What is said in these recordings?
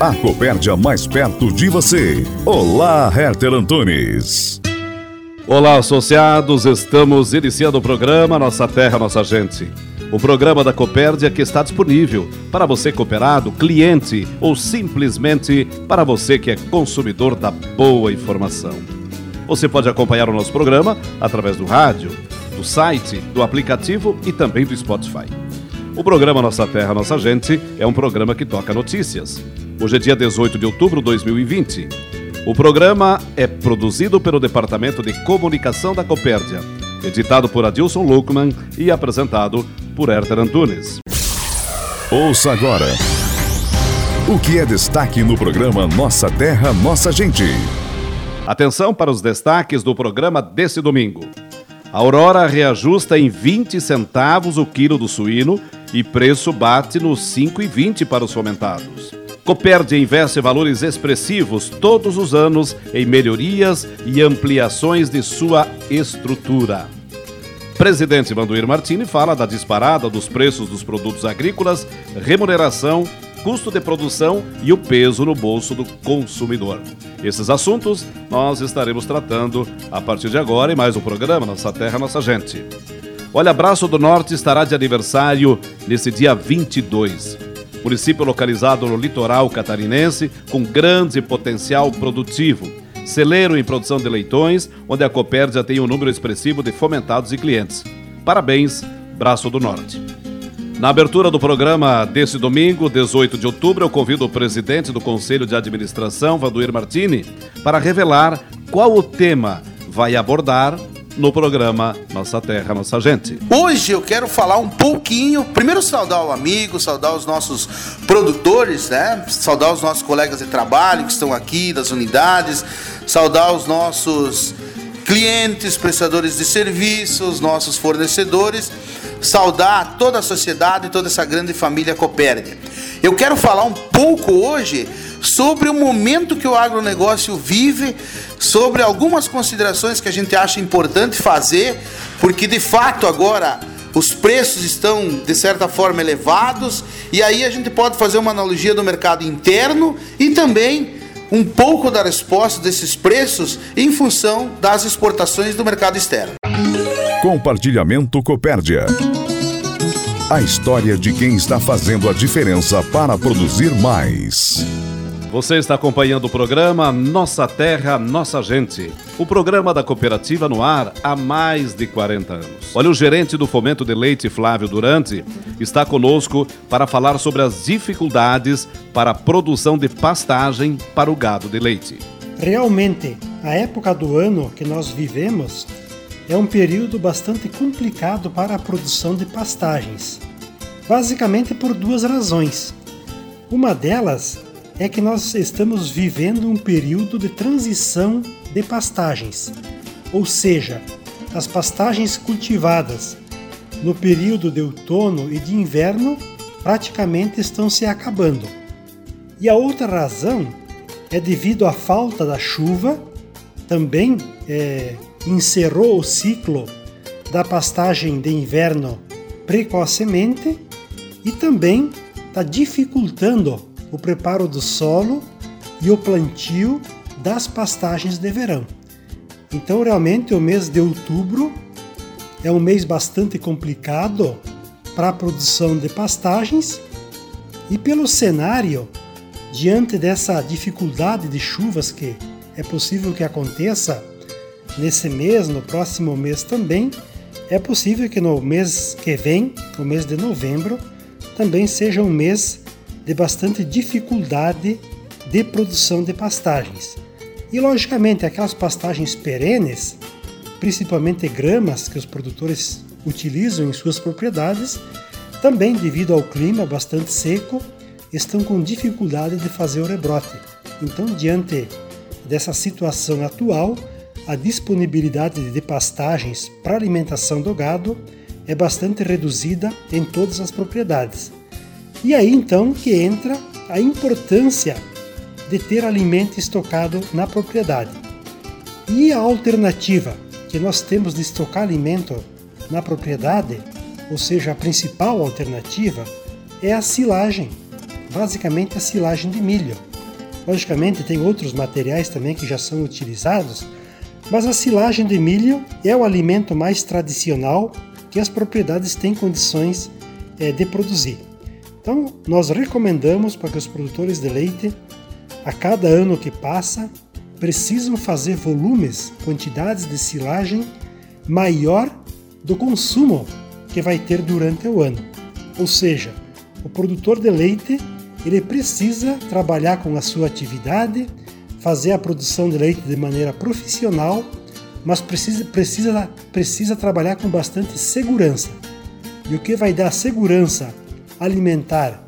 A Copérdia mais perto de você. Olá, Herter Antunes. Olá, associados. Estamos iniciando o programa Nossa Terra, Nossa Gente. O programa da Copérdia que está disponível para você cooperado, cliente ou simplesmente para você que é consumidor da boa informação. Você pode acompanhar o nosso programa através do rádio, do site, do aplicativo e também do Spotify. O programa Nossa Terra, Nossa Gente é um programa que toca notícias. Hoje é dia 18 de outubro de 2020. O programa é produzido pelo Departamento de Comunicação da Copérdia, editado por Adilson Luckman e apresentado por Herter Antunes. Ouça agora o que é destaque no programa Nossa Terra, Nossa Gente. Atenção para os destaques do programa desse domingo. A Aurora reajusta em 20 centavos o quilo do suíno e preço bate nos 5,20 para os fomentados. Copérdia investe valores expressivos todos os anos em melhorias e ampliações de sua estrutura. Presidente Vanduir Martini fala da disparada dos preços dos produtos agrícolas, remuneração custo de produção e o peso no bolso do consumidor. Esses assuntos nós estaremos tratando a partir de agora em mais um programa Nossa Terra, Nossa Gente. Olha, Braço do Norte estará de aniversário nesse dia 22. Município localizado no litoral catarinense com grande potencial produtivo. Celeiro em produção de leitões, onde a Copérdia tem um número expressivo de fomentados e clientes. Parabéns, Braço do Norte. Na abertura do programa desse domingo, 18 de outubro, eu convido o presidente do Conselho de Administração, Vanduir Martini, para revelar qual o tema vai abordar no programa Nossa Terra, Nossa Gente. Hoje eu quero falar um pouquinho, primeiro saudar o amigo, saudar os nossos produtores, né? Saudar os nossos colegas de trabalho que estão aqui das unidades, saudar os nossos clientes, prestadores de serviços, nossos fornecedores saudar toda a sociedade toda essa grande família Copérdia. Eu quero falar um pouco hoje sobre o momento que o agronegócio vive, sobre algumas considerações que a gente acha importante fazer, porque de fato agora os preços estão de certa forma elevados, e aí a gente pode fazer uma analogia do mercado interno e também um pouco da resposta desses preços em função das exportações do mercado externo. Compartilhamento Copérdia. A história de quem está fazendo a diferença para produzir mais. Você está acompanhando o programa Nossa Terra, Nossa Gente. O programa da cooperativa no ar há mais de 40 anos. Olha, o gerente do Fomento de Leite, Flávio Durante, está conosco para falar sobre as dificuldades para a produção de pastagem para o gado de leite. Realmente, a época do ano que nós vivemos é um período bastante complicado para a produção de pastagens, basicamente por duas razões. Uma delas é que nós estamos vivendo um período de transição de pastagens, ou seja, as pastagens cultivadas no período de outono e de inverno praticamente estão se acabando. E a outra razão é devido à falta da chuva, também é, encerrou o ciclo da pastagem de inverno precocemente e também está dificultando o preparo do solo e o plantio das pastagens de verão. Então, realmente, o mês de outubro é um mês bastante complicado para a produção de pastagens e pelo cenário, diante dessa dificuldade de chuvas que é possível que aconteça nesse mês, no próximo mês também, é possível que no mês que vem, o mês de novembro, também seja um mês de bastante dificuldade de produção de pastagens. E logicamente, aquelas pastagens perenes, principalmente gramas que os produtores utilizam em suas propriedades, também devido ao clima bastante seco, estão com dificuldade de fazer o rebrote. Então, diante dessa situação atual, a disponibilidade de pastagens para alimentação do gado é bastante reduzida em todas as propriedades. E aí então que entra a importância de ter alimento estocado na propriedade. E a alternativa que nós temos de estocar alimento na propriedade, ou seja, a principal alternativa, é a silagem, basicamente a silagem de milho. Logicamente, tem outros materiais também que já são utilizados, mas a silagem de milho é o alimento mais tradicional que as propriedades têm condições é, de produzir. Então, nós recomendamos para que os produtores de leite, a cada ano que passa, precisam fazer volumes, quantidades de silagem maior do consumo que vai ter durante o ano. Ou seja, o produtor de leite ele precisa trabalhar com a sua atividade, fazer a produção de leite de maneira profissional, mas precisa, precisa, precisa trabalhar com bastante segurança. E o que vai dar segurança alimentar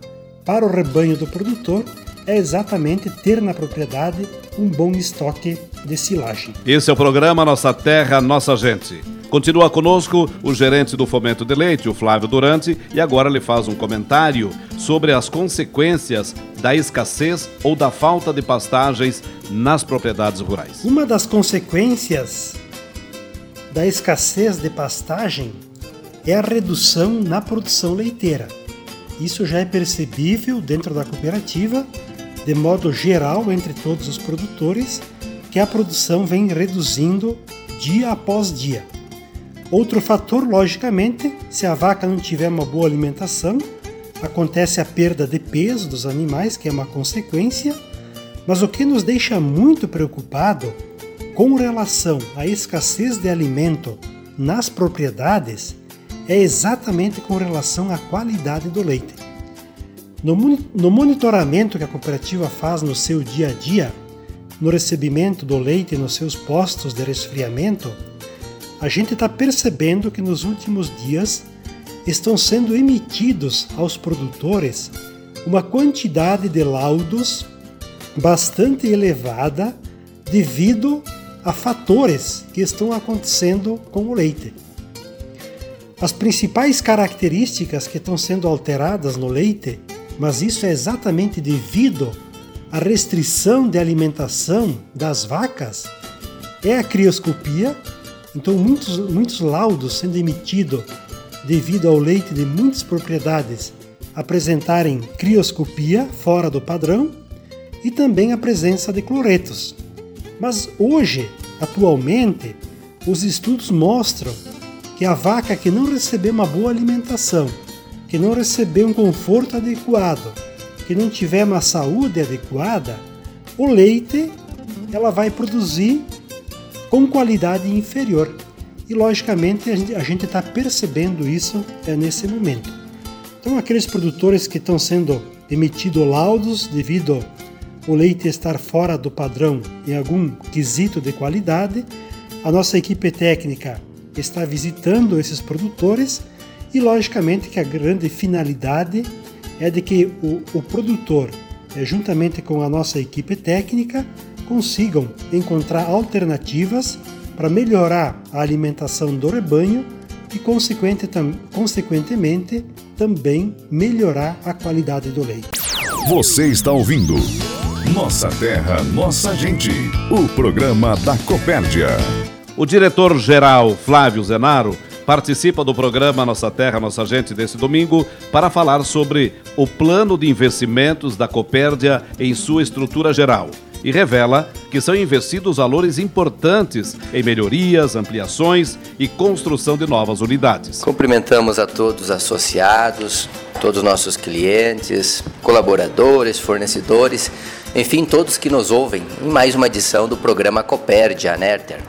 para o rebanho do produtor é exatamente ter na propriedade um bom estoque de silagem. Esse é o programa Nossa Terra, Nossa Gente. Continua conosco o gerente do Fomento de Leite, o Flávio Durante, e agora ele faz um comentário sobre as consequências da escassez ou da falta de pastagens nas propriedades rurais. Uma das consequências da escassez de pastagem é a redução na produção leiteira. Isso já é percebível dentro da cooperativa, de modo geral entre todos os produtores, que a produção vem reduzindo dia após dia. Outro fator, logicamente, se a vaca não tiver uma boa alimentação, acontece a perda de peso dos animais, que é uma consequência, mas o que nos deixa muito preocupado com relação à escassez de alimento nas propriedades é exatamente com relação à qualidade do leite. No, monitoramento que a cooperativa faz no seu dia a dia, no recebimento do leite nos seus postos de resfriamento, a gente está percebendo que nos últimos dias estão sendo emitidos aos produtores uma quantidade de laudos bastante elevada devido a fatores que estão acontecendo com o leite. As principais características que estão sendo alteradas no leite, mas isso é exatamente devido à restrição de alimentação das vacas, é a crioscopia então, muitos, muitos laudos sendo emitidos devido ao leite de muitas propriedades apresentarem crioscopia fora do padrão e também a presença de cloretos. Mas hoje, atualmente, os estudos mostram que a vaca que não receber uma boa alimentação, que não receber um conforto adequado, que não tiver uma saúde adequada, o leite ela vai produzir com qualidade inferior. E logicamente a gente está percebendo isso é, nesse momento. Então, aqueles produtores que estão sendo emitidos laudos devido ao leite estar fora do padrão em algum quesito de qualidade, a nossa equipe técnica está visitando esses produtores e, logicamente, que a grande finalidade é de que o, o produtor, é, juntamente com a nossa equipe técnica, consigam encontrar alternativas para melhorar a alimentação do rebanho e, consequente, tam, consequentemente, também melhorar a qualidade do leite. Você está ouvindo Nossa Terra, Nossa Gente, o programa da Copérdia. O diretor-geral Flávio Zenaro participa do programa Nossa Terra, Nossa Gente desse domingo para falar sobre o plano de investimentos da Copérdia em sua estrutura geral e revela que são investidos valores importantes em melhorias, ampliações e construção de novas unidades. Cumprimentamos a todos os associados, todos os nossos clientes, colaboradores, fornecedores, enfim, todos que nos ouvem em mais uma edição do programa Copérdia, Nerter.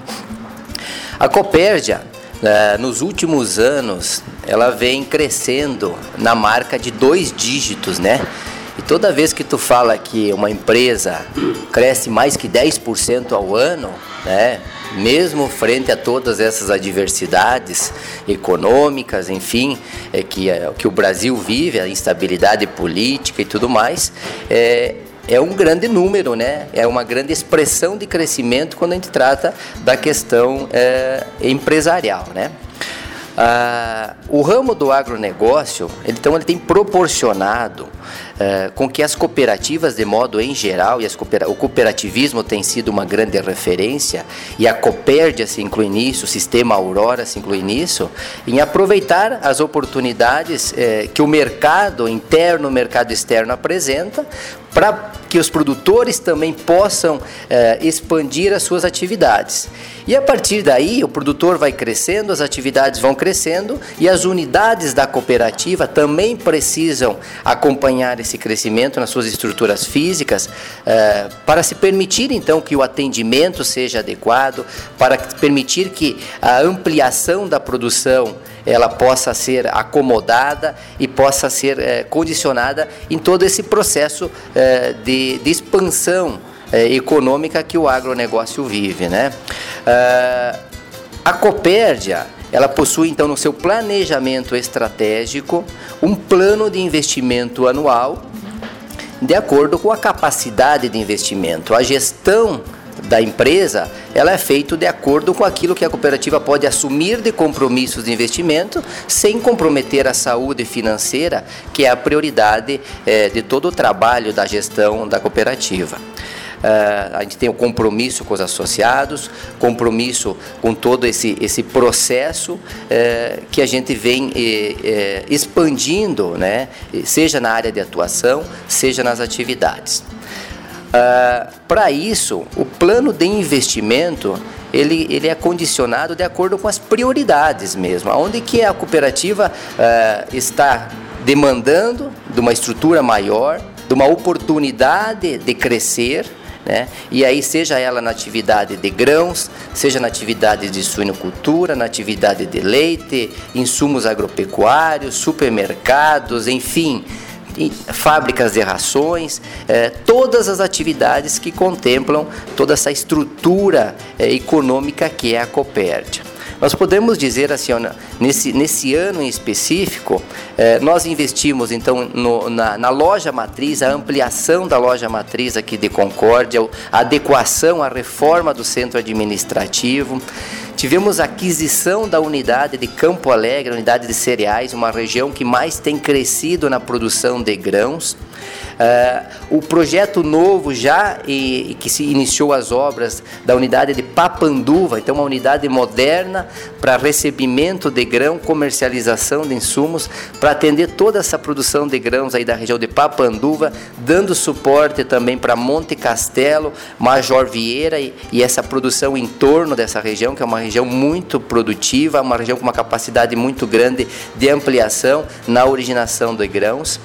A Copérdia uh, nos últimos anos, ela vem crescendo na marca de dois dígitos, né? E toda vez que tu fala que uma empresa cresce mais que 10% ao ano, né? mesmo frente a todas essas adversidades econômicas, enfim, é, que, é, que o Brasil vive, a instabilidade política e tudo mais, é, é um grande número, né? É uma grande expressão de crescimento quando a gente trata da questão é, empresarial, né? Ah, o ramo do agronegócio, então, ele tem proporcionado eh, com que as cooperativas, de modo em geral, e cooper o cooperativismo tem sido uma grande referência, e a Copérdia se inclui nisso, o sistema Aurora se inclui nisso, em aproveitar as oportunidades eh, que o mercado interno, o mercado externo apresenta, para que os produtores também possam eh, expandir as suas atividades. E a partir daí, o produtor vai crescendo, as atividades vão crescendo e as unidades da cooperativa também precisam acompanhar esse crescimento nas suas estruturas físicas eh, para se permitir então que o atendimento seja adequado, para permitir que a ampliação da produção ela possa ser acomodada e possa ser eh, condicionada em todo esse processo eh, de, de expansão econômica que o agronegócio vive. Né? a Copérdia ela possui então no seu planejamento estratégico um plano de investimento anual de acordo com a capacidade de investimento. A gestão da empresa, ela é feita de acordo com aquilo que a cooperativa pode assumir de compromissos de investimento, sem comprometer a saúde financeira, que é a prioridade é, de todo o trabalho da gestão da cooperativa. Uh, a gente tem o compromisso com os associados, compromisso com todo esse, esse processo uh, que a gente vem uh, expandindo, né? seja na área de atuação, seja nas atividades. Para isso, o plano de investimento ele, ele é condicionado de acordo com as prioridades mesmo, onde que a cooperativa está demandando de uma estrutura maior, de uma oportunidade de crescer, né? E aí, seja ela na atividade de grãos, seja na atividade de suinocultura, na atividade de leite, insumos agropecuários, supermercados, enfim, fábricas de rações, eh, todas as atividades que contemplam toda essa estrutura eh, econômica que é a Copérdia. Nós podemos dizer assim, nesse, nesse ano em específico, eh, nós investimos então no, na, na, loja matriz, a ampliação da loja matriz aqui de Concórdia, a adequação, a reforma do centro administrativo. Tivemos a aquisição da unidade de Campo Alegre, unidade de cereais, uma região que mais tem crescido na produção de grãos. Uh, o projeto novo já e, que se iniciou as obras da unidade de Papanduva, então uma unidade moderna para recebimento de grão, comercialização de insumos, para atender toda essa produção de grãos aí da região de Papanduva, dando suporte também para Monte Castelo, Major Vieira e, e essa produção em torno dessa região, que é uma região muito produtiva, uma região com uma capacidade muito grande de ampliação na originação de grãos.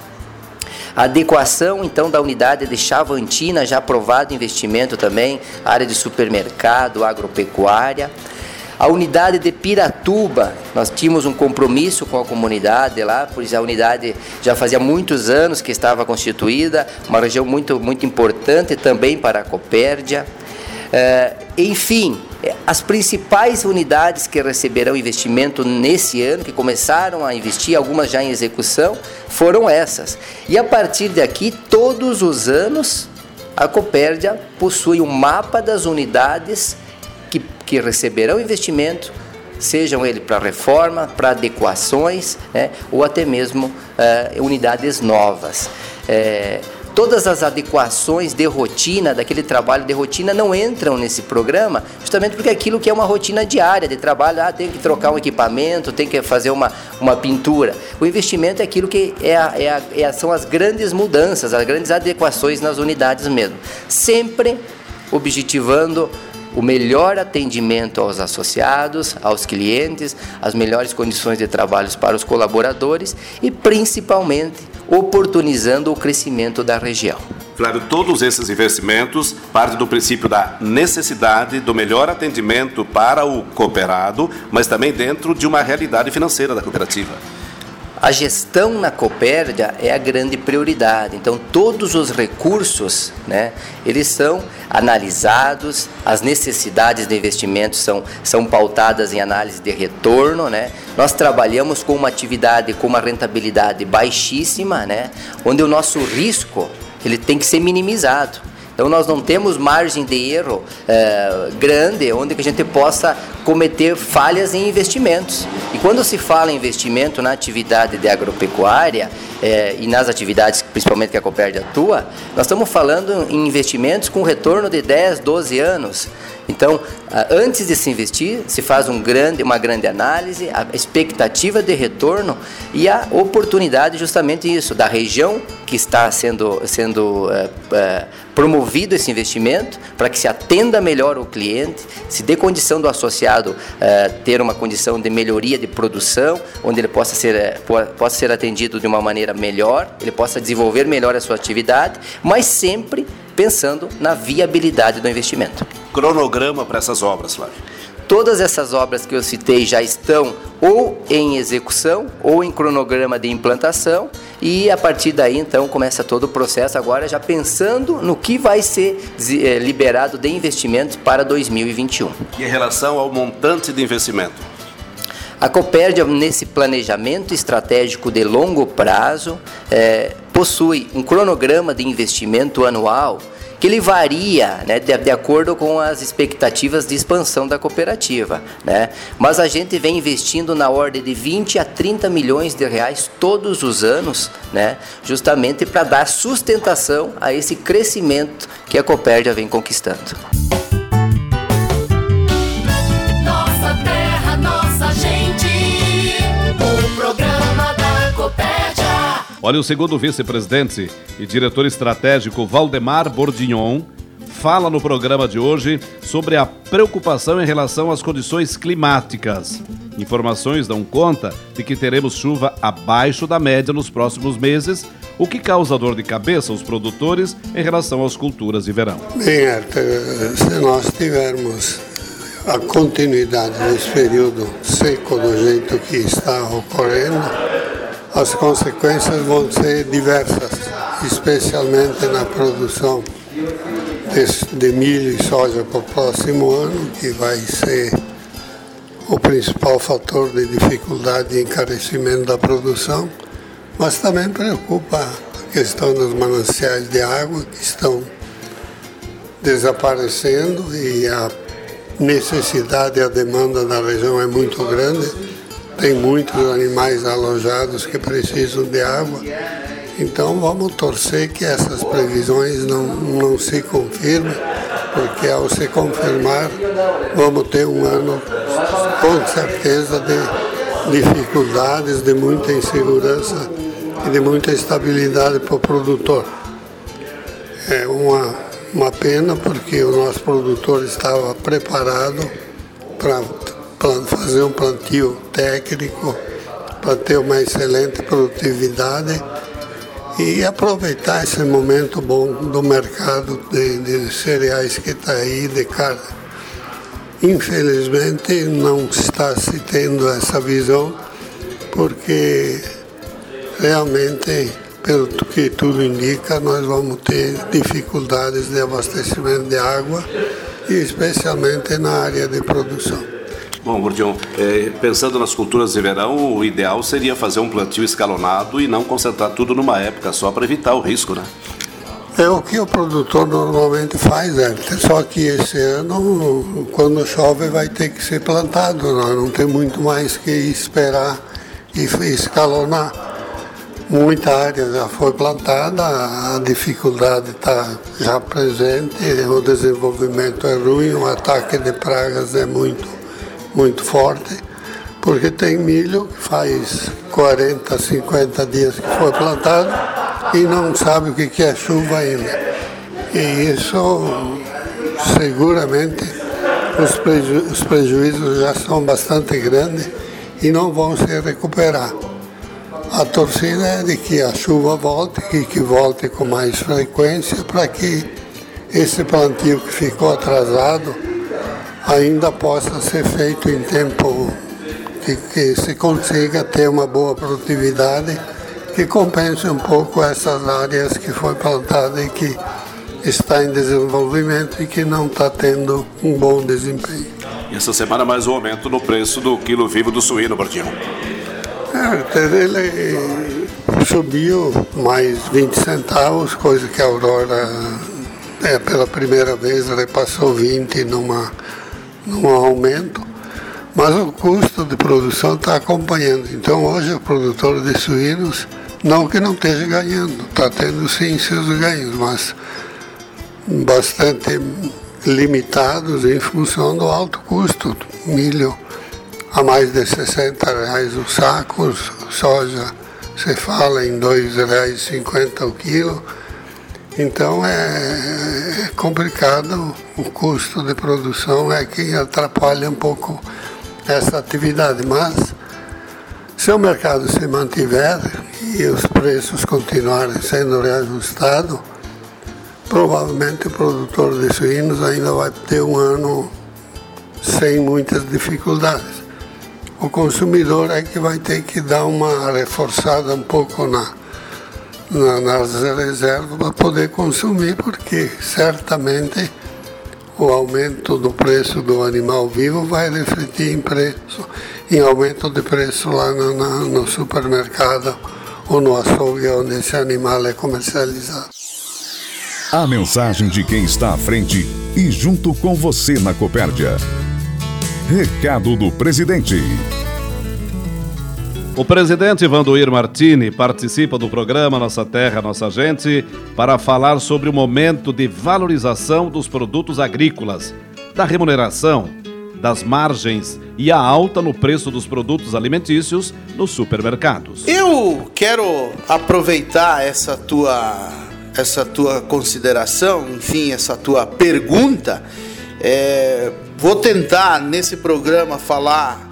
A adequação, então, da unidade de Chavantina, já aprovado investimento também, área de supermercado, agropecuária. A unidade de Piratuba, nós tínhamos um compromisso com a comunidade lá, pois a unidade já fazia muitos anos que estava constituída, uma região muito, muito importante também para a Copérdia. É, enfim, as principais unidades que receberão investimento nesse ano, que começaram a investir, algumas já em execução, foram essas. E a partir daqui, todos os anos, a Copérdia possui um mapa das unidades que, que receberão investimento, sejam ele para reforma, para adequações, né, ou até mesmo uh, unidades novas. É, todas as adequações de rotina, daquele trabalho de rotina, não entram nesse programa, justamente porque aquilo que é uma rotina diária de trabalho, ah, tem que trocar um equipamento, tem que fazer uma, uma pintura. O investimento é aquilo que é a, é a, é são as grandes mudanças, as grandes adequações nas unidades mesmo. Sempre objetivando o melhor atendimento aos associados, aos clientes, as melhores condições de trabalho para os colaboradores e principalmente oportunizando o crescimento da região. Flávio, todos esses investimentos partem do princípio da necessidade do melhor atendimento para o cooperado, mas também dentro de uma realidade financeira da cooperativa. A gestão na Copérdia é a grande prioridade. Então, todos os recursos, né, eles são analisados, as necessidades de investimento são, são pautadas em análise de retorno, né? Nós trabalhamos com uma atividade com uma rentabilidade baixíssima, né, onde o nosso risco ele tem que ser minimizado. Então nós não temos margem de erro é, grande onde que a gente possa cometer falhas em investimentos. E quando se fala em investimento na atividade de agropecuária é, e nas atividades principalmente que a Coperd atua, nós estamos falando em investimentos com retorno de 10, 12 anos. Então, antes de se investir, se faz um grande, uma grande análise, a expectativa de retorno e a oportunidade, justamente isso, da região que está sendo, sendo é, é, promovido esse investimento, para que se atenda melhor o cliente, se dê condição do associado é, ter uma condição de melhoria de produção, onde ele possa ser, possa ser atendido de uma maneira melhor, ele possa desenvolver melhor a sua atividade, mas sempre pensando na viabilidade do investimento. Cronograma para essas obras, Flávio? Todas essas obras que eu citei já estão ou em execução ou em cronograma de implantação e a partir daí então começa todo o processo agora já pensando no que vai ser eh, liberado de investimentos para 2021. E em relação ao montante de investimento? A Copérdia, nesse planejamento estratégico de longo prazo, é, possui um cronograma de investimento anual que ele varia né, de, de, acordo com as expectativas de expansão da cooperativa. Né? Mas a gente vem investindo na ordem de 20 a 30 milhões de reais todos os anos, né, justamente para dar sustentação a esse crescimento que a Copérdia vem conquistando. Olha, o segundo vice-presidente e diretor estratégico Valdemar Bordignon fala no programa de hoje sobre a preocupação em relação às condições climáticas. Informações dão conta de que teremos chuva abaixo da média nos próximos meses, o que causa dor de cabeça aos produtores em relação às culturas de verão. Bem, se nós tivermos a continuidade desse período seco do jeito que está ocorrendo, as consequências vão ser diversas, especialmente na produção de, de milho e soja para o próximo ano, que vai ser o principal fator de dificuldade e encarecimento da produção, mas também preocupa a questão dos mananciais de água que estão desaparecendo e a necessidade e a demanda na região é muito grande tem muitos animais alojados que precisam de água. Então vamos torcer que essas previsões não, não se confirmem, porque ao se confirmar vamos ter um ano com certeza de dificuldades, de muita insegurança e de muita estabilidade para o produtor. É uma, uma pena porque o nosso produtor estava preparado para fazer um plantio técnico para ter uma excelente produtividade e aproveitar esse momento bom do mercado de, de cereais que está aí, de carne. Infelizmente não está se tendo essa visão, porque realmente, pelo que tudo indica, nós vamos ter dificuldades de abastecimento de água, e especialmente na área de produção. Bom, Gordion, é, pensando nas culturas de verão, o ideal seria fazer um plantio escalonado e não concentrar tudo numa época só para evitar o risco, né? É o que o produtor normalmente faz, é. Só que esse ano, quando chove, vai ter que ser plantado. Né? não tem muito mais que esperar e escalonar. Muita área já foi plantada, a dificuldade está já presente, o desenvolvimento é ruim, o ataque de pragas é muito muito forte, porque tem milho que faz 40, 50 dias que foi plantado e não sabe o que é chuva ainda. E isso seguramente os, preju os prejuízos já são bastante grandes e não vão se recuperar. A torcida é de que a chuva volte e que volte com mais frequência para que esse plantio que ficou atrasado ainda possa ser feito em tempo que, que se consiga ter uma boa produtividade que compense um pouco essas áreas que foi plantada e que está em desenvolvimento e que não está tendo um bom desempenho. E essa semana mais um aumento no preço do quilo vivo do suíno, Bardião. É, ele subiu mais 20 centavos, coisa que a Aurora é, pela primeira vez repassou 20 numa, num aumento, mas o custo de produção está acompanhando. Então hoje o produtor de suínos, não que não esteja ganhando, está tendo sim seus ganhos, mas bastante limitados em função do alto custo. Milho a mais de 60 reais o saco, soja se fala em R$ 2,50 o quilo. Então é, é complicado, o custo de produção é que atrapalha um pouco essa atividade, mas se o mercado se mantiver e os preços continuarem sendo reajustados, provavelmente o produtor de suínos ainda vai ter um ano sem muitas dificuldades. O consumidor é que vai ter que dar uma reforçada um pouco na, na nas reservas para poder consumir, porque certamente o aumento do preço do animal vivo vai refletir em preço, em aumento de preço lá no, no, supermercado ou no açougue onde esse animal é comercializado. A mensagem de quem está à frente e junto com você na Copérdia. Recado do presidente. O presidente Vandoir Martini participa do programa Nossa Terra, Nossa Gente para falar sobre o momento de valorização dos produtos agrícolas, da remuneração, das margens e a alta no preço dos produtos alimentícios nos supermercados. Eu quero aproveitar essa tua essa tua consideração, enfim, essa tua pergunta. É, vou tentar nesse programa falar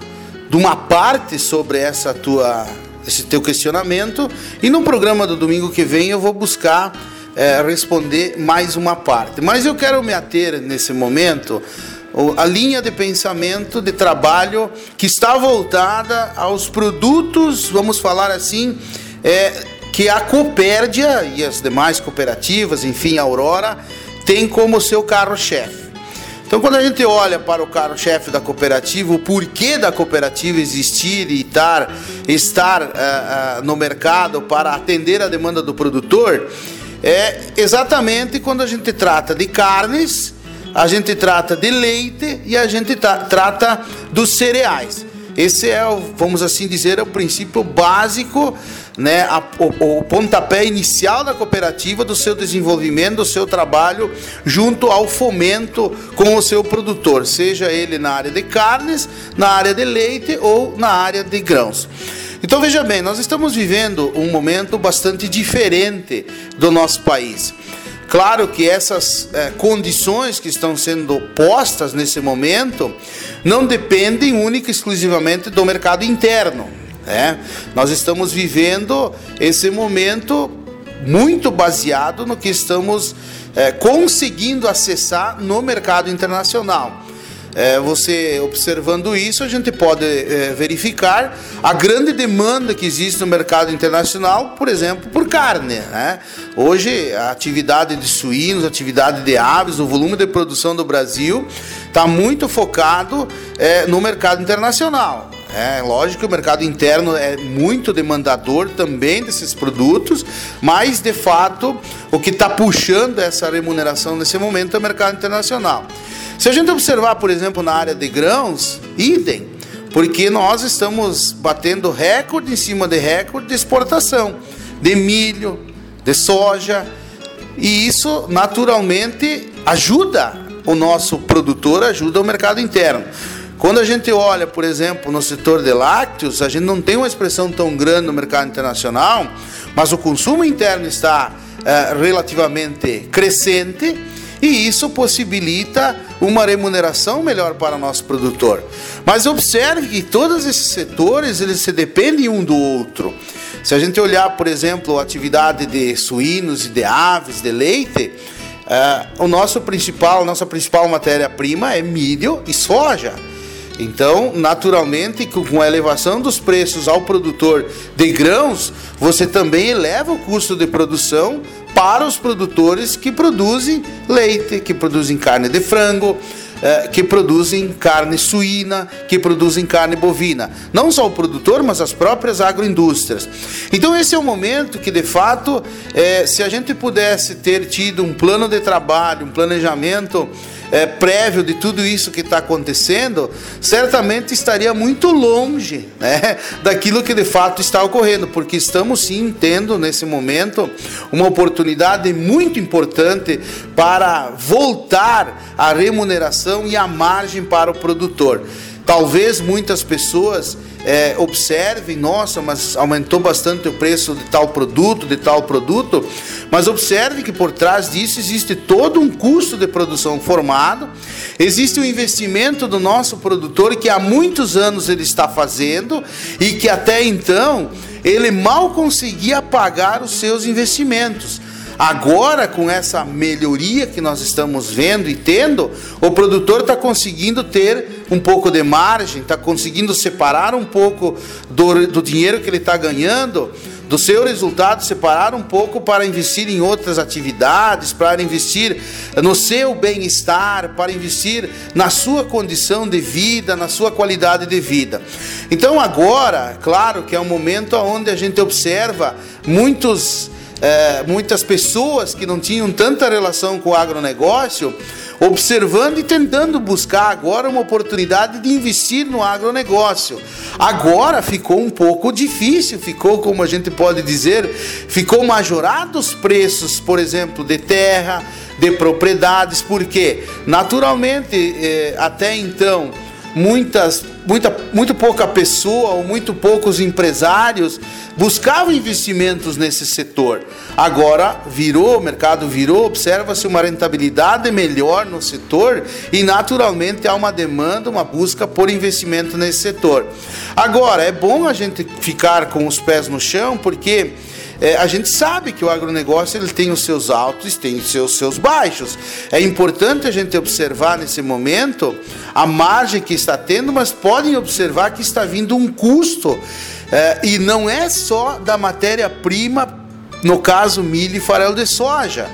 de uma parte sobre essa tua, esse teu questionamento e no programa do domingo que vem eu vou buscar é, responder mais uma parte. Mas eu quero me ater nesse momento a linha de pensamento, de trabalho que está voltada aos produtos, vamos falar assim, é, que a Copérdia e as demais cooperativas, enfim, a Aurora, tem como seu carro-chefe. Então, quando a gente olha para o carro-chefe da cooperativa, o porquê da cooperativa existir e estar, estar uh, uh, no mercado para atender a demanda do produtor, é exatamente quando a gente trata de carnes, a gente trata de leite e a gente trata dos cereais. Esse é, vamos assim dizer, é o princípio básico né, a, o, o pontapé inicial da cooperativa, do seu desenvolvimento, do seu trabalho, junto ao fomento com o seu produtor, seja ele na área de carnes, na área de leite ou na área de grãos. Então veja bem, nós estamos vivendo um momento bastante diferente do nosso país. Claro que essas é, condições que estão sendo postas nesse momento não dependem única e exclusivamente do mercado interno. Né? Nós estamos vivendo esse momento muito baseado no que estamos é, conseguindo acessar no mercado internacional. É, você observando isso, a gente pode é, verificar a grande demanda que existe no mercado internacional, por exemplo, por carne. Né? Hoje, a atividade de suínos, a atividade de aves, o volume de produção do Brasil está muito focado é, no mercado internacional. É lógico que o mercado interno é muito demandador também desses produtos, mas de fato o que está puxando essa remuneração nesse momento é o mercado internacional. Se a gente observar, por exemplo, na área de grãos, idem, porque nós estamos batendo recorde em cima de recorde de exportação de milho, de soja, e isso naturalmente ajuda o nosso produtor, ajuda o mercado interno. Quando a gente olha, por exemplo, no setor de lácteos, a gente não tem uma expressão tão grande no mercado internacional, mas o consumo interno está é, relativamente crescente e isso possibilita uma remuneração melhor para o nosso produtor. Mas observe que todos esses setores eles se dependem um do outro. Se a gente olhar, por exemplo, a atividade de suínos e de aves, de leite, uh, o nosso principal, nossa principal matéria-prima é milho e soja. Então, naturalmente, com a elevação dos preços ao produtor de grãos, você também eleva o custo de produção para os produtores que produzem leite, que produzem carne de frango, eh, que produzem carne suína, que produzem carne bovina. Não só o produtor, mas as próprias agroindústrias. Então, esse é o momento que, de fato, eh, se a gente pudesse ter tido um plano de trabalho, um planejamento é, prévio de tudo isso que está acontecendo, certamente estaria muito longe né, daquilo que de fato está ocorrendo, porque estamos sim tendo nesse momento uma oportunidade muito importante para voltar a remuneração e a margem para o produtor. Talvez muitas pessoas é, observem, nossa, mas aumentou bastante o preço de tal produto, de tal produto, mas observe que por trás disso existe todo um custo de produção formado, existe um investimento do nosso produtor que há muitos anos ele está fazendo e que até então ele mal conseguia pagar os seus investimentos. Agora, com essa melhoria que nós estamos vendo e tendo, o produtor está conseguindo ter um pouco de margem, está conseguindo separar um pouco do, do dinheiro que ele está ganhando do seu resultado, separar um pouco para investir em outras atividades, para investir no seu bem-estar, para investir na sua condição de vida, na sua qualidade de vida. Então, agora, claro que é um momento onde a gente observa muitos é, muitas pessoas que não tinham tanta relação com o agronegócio, observando e tentando buscar agora uma oportunidade de investir no agronegócio. Agora ficou um pouco difícil, ficou, como a gente pode dizer, ficou majorado os preços, por exemplo, de terra, de propriedades, porque naturalmente é, até então muitas, muita, muito pouca pessoa ou muito poucos empresários buscavam investimentos nesse setor. Agora virou, o mercado virou, observa-se uma rentabilidade melhor no setor e naturalmente há uma demanda, uma busca por investimento nesse setor. Agora, é bom a gente ficar com os pés no chão, porque é, a gente sabe que o agronegócio ele tem os seus altos, tem os seus, seus baixos. É importante a gente observar nesse momento a margem que está tendo, mas podem observar que está vindo um custo. É, e não é só da matéria-prima, no caso milho e farelo de soja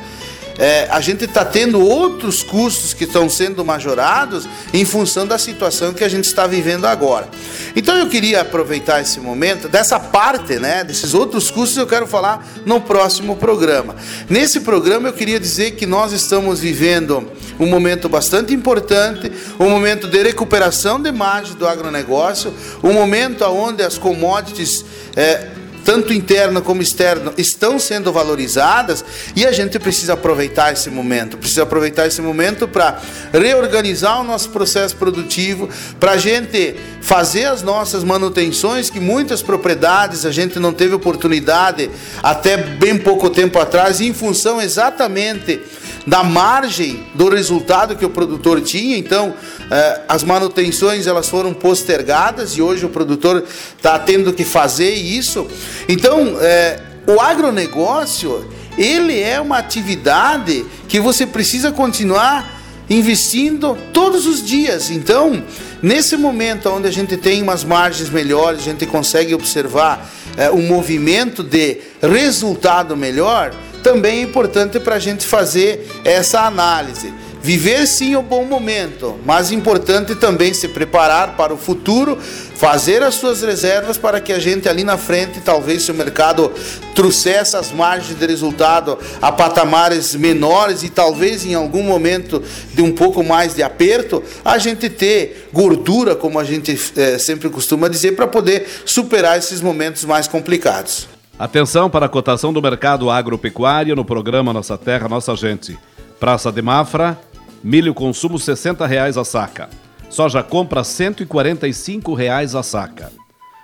é, a gente está tendo outros custos que estão sendo majorados em função da situação que a gente está vivendo agora. Então eu queria aproveitar esse momento, dessa parte, né, desses outros custos, eu quero falar no próximo programa. Nesse programa eu queria dizer que nós estamos vivendo um momento bastante importante, um momento de recuperação de margem do agronegócio, um momento onde as commodities. É, tanto interna como externa, estão sendo valorizadas e a gente precisa aproveitar esse momento. Precisa aproveitar esse momento para reorganizar o nosso processo produtivo, para a gente fazer as nossas manutenções, que muitas propriedades a gente não teve oportunidade até bem pouco tempo atrás, em função exatamente da margem do resultado que o produtor tinha. Então, eh, as manutenções elas foram postergadas e hoje o produtor está tendo que fazer isso. Então, eh, o agronegócio ele é uma atividade que você precisa continuar investindo todos os dias. Então, nesse momento onde a gente tem umas margens melhores, a gente consegue observar é, um movimento de resultado melhor, também é importante para a gente fazer essa análise. Viver sim o bom momento, mas importante também se preparar para o futuro, fazer as suas reservas para que a gente ali na frente, talvez se o mercado trouxer essas margens de resultado a patamares menores e talvez em algum momento de um pouco mais de aperto, a gente ter gordura, como a gente é, sempre costuma dizer, para poder superar esses momentos mais complicados. Atenção para a cotação do mercado agropecuário no programa Nossa Terra, Nossa Gente. Praça de Mafra, milho consumo 60 reais a saca. Soja compra 145 reais a saca.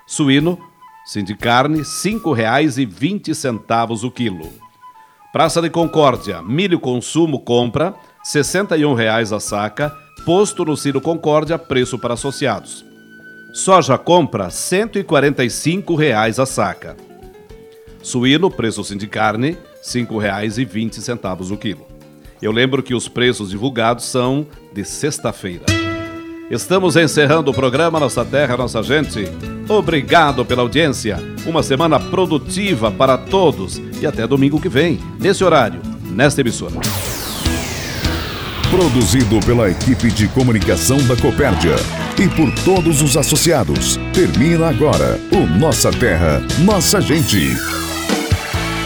Suíno, sindicarne, R$ 5,20 o quilo. Praça de Concórdia, milho consumo compra 61 reais a saca, posto no Ciro Concórdia, preço para associados. Soja compra 145 reais a saca. Suíno, preço sim de carne, R$ 5,20 o quilo. Eu lembro que os preços divulgados são de sexta-feira. Estamos encerrando o programa Nossa Terra, Nossa Gente. Obrigado pela audiência. Uma semana produtiva para todos e até domingo que vem, nesse horário, nesta emissora. Produzido pela equipe de comunicação da Copérdia e por todos os associados. Termina agora o Nossa Terra, Nossa Gente.